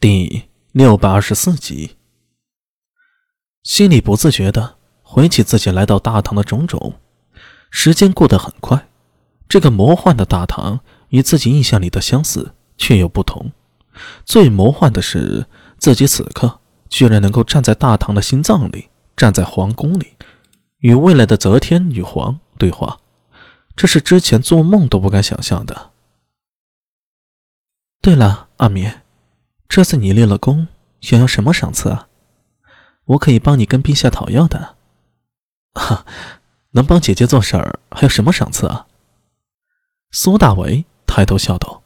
第六百二十四集，心里不自觉的回起自己来到大唐的种种。时间过得很快，这个魔幻的大唐与自己印象里的相似，却又不同。最魔幻的是，自己此刻居然能够站在大唐的心脏里，站在皇宫里，与未来的则天女皇对话。这是之前做梦都不敢想象的。对了，阿米。这次你立了功，想要什么赏赐啊？我可以帮你跟陛下讨要的。哈，能帮姐姐做事儿，还有什么赏赐啊？苏大为抬头笑道：“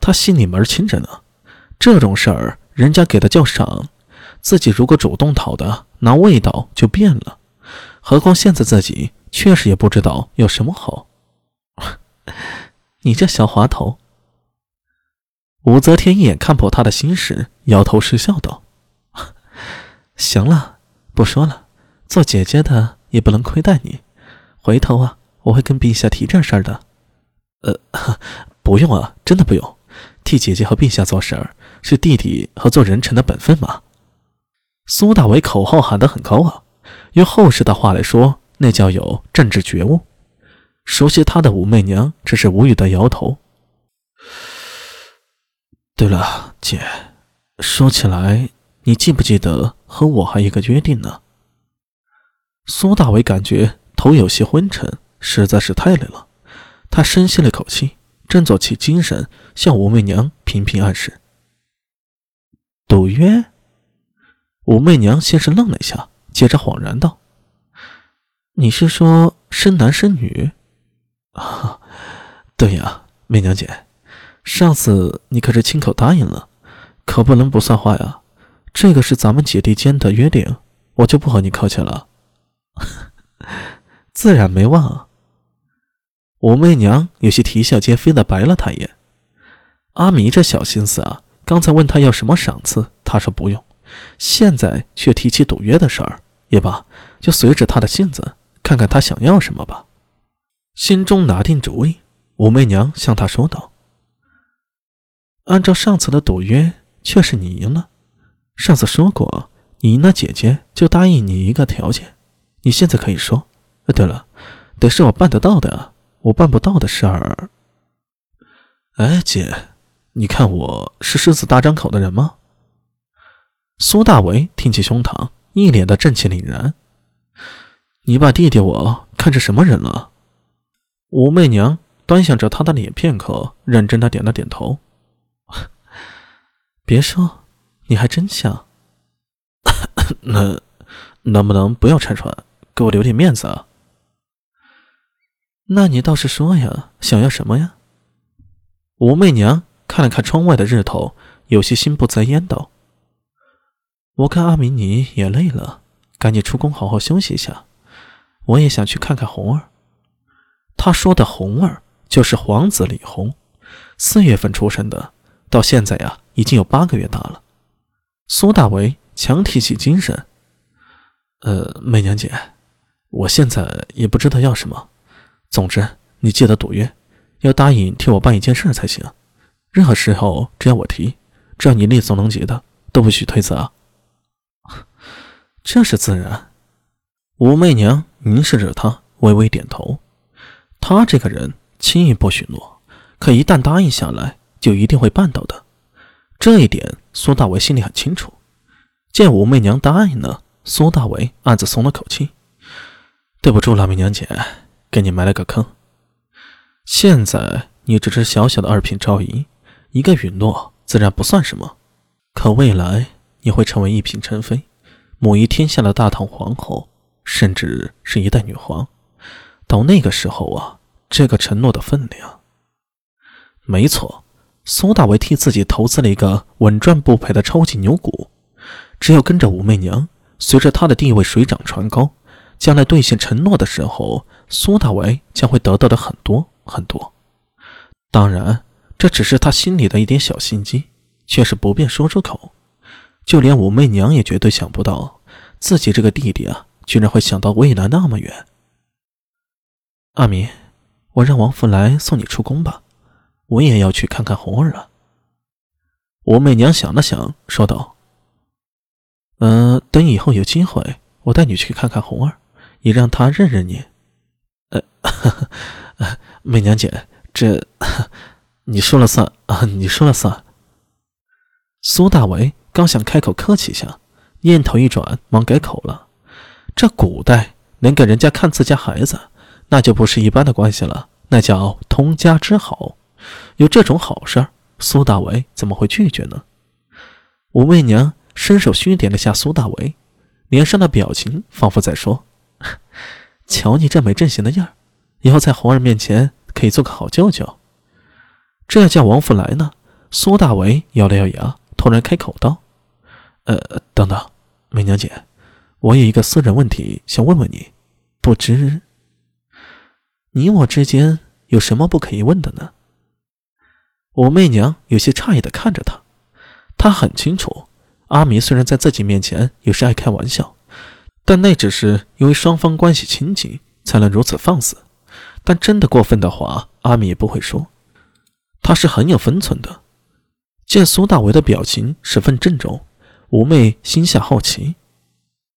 他心里门清着呢，这种事儿人家给的叫赏，自己如果主动讨的，那味道就变了。何况现在自己确实也不知道有什么好。你这小滑头。”武则天一眼看破他的心事，摇头失笑道：“ 行了，不说了。做姐姐的也不能亏待你。回头啊，我会跟陛下提这事儿的。呃，不用啊，真的不用。替姐姐和陛下做事儿，是弟弟和做人臣的本分嘛。”苏大为口号喊得很高啊，用后世的话来说，那叫有政治觉悟。熟悉他的武媚娘只是无语的摇头。对了，姐，说起来，你记不记得和我还有一个约定呢？苏大伟感觉头有些昏沉，实在是太累了。他深吸了口气，振作起精神，向武媚娘频频暗示：“赌约。”武媚娘先是愣了一下，接着恍然道：“你是说生男生女？”“啊，对呀，媚娘姐。”上次你可是亲口答应了，可不能不算话呀！这个是咱们姐弟间的约定，我就不和你客气了。自然没忘。啊武媚娘有些啼笑皆非的白了他一眼。阿弥这小心思啊，刚才问他要什么赏赐，他说不用，现在却提起赌约的事儿，也罢，就随着他的性子，看看他想要什么吧。心中拿定主意，武媚娘向他说道。按照上次的赌约，却是你赢了。上次说过，你赢了姐姐就答应你一个条件。你现在可以说。对了，得是我办得到的，我办不到的事儿。哎，姐，你看我是狮子大张口的人吗？苏大为挺起胸膛，一脸的正气凛然。你把弟弟我看成什么人了？武媚娘端详着他的脸片刻，认真的点了点头。别说，你还真像。那能不能不要拆穿，给我留点面子啊？那你倒是说呀，想要什么呀？武媚娘看了看窗外的日头，有些心不在焉道：“我看阿明你也累了，赶紧出宫好好休息一下。我也想去看看红儿。”他说的红儿就是皇子李红，四月份出生的。到现在呀，已经有八个月大了。苏大为强提起精神，呃，媚娘姐，我现在也不知道要什么。总之，你记得赌约，要答应替我办一件事才行。任何时候只要我提，只要你力所能及的，都不许推辞啊。这是自然。武媚娘凝视着他，微微点头。他这个人轻易不许诺，可一旦答应下来。就一定会办到的，这一点苏大为心里很清楚。见武媚娘答应了，苏大为暗自松了口气。对不住了，媚娘姐，给你埋了个坑。现在你只是小小的二品昭仪，一个允诺自然不算什么。可未来你会成为一品宸妃，母仪天下的大唐皇后，甚至是一代女皇。到那个时候啊，这个承诺的分量，没错。苏大为替自己投资了一个稳赚不赔的超级牛股，只要跟着武媚娘，随着她的地位水涨船高，将来兑现承诺的时候，苏大为将会得到的很多很多。当然，这只是他心里的一点小心机，却是不便说出口。就连武媚娘也绝对想不到，自己这个弟弟啊，居然会想到未来那么远。阿弥，我让王福来送你出宫吧。我也要去看看红儿了。武媚娘想了想，说道：“嗯，等以后有机会，我带你去看看红儿，也让她认认你。”呃，媚娘姐，这你说了算啊，你说了算。苏大为刚想开口客气一下，念头一转，忙改口了。这古代能给人家看自家孩子，那就不是一般的关系了，那叫通家之好。有这种好事儿，苏大为怎么会拒绝呢？武媚娘伸手虚点了下苏大为，脸上的表情仿佛在说：“ 瞧你这没正形的样儿，以后在红儿面前可以做个好舅舅。”这要叫王福来呢？苏大为咬了咬牙。突然开口道：“呃，等等，媚娘姐，我有一个私人问题想问问你，不知你我之间有什么不可以问的呢？”武媚娘有些诧异的看着他，她很清楚，阿弥虽然在自己面前有时爱开玩笑，但那只是因为双方关系亲近才能如此放肆。但真的过分的话，阿弥也不会说，他是很有分寸的。见苏大为的表情十分郑重，五妹心下好奇，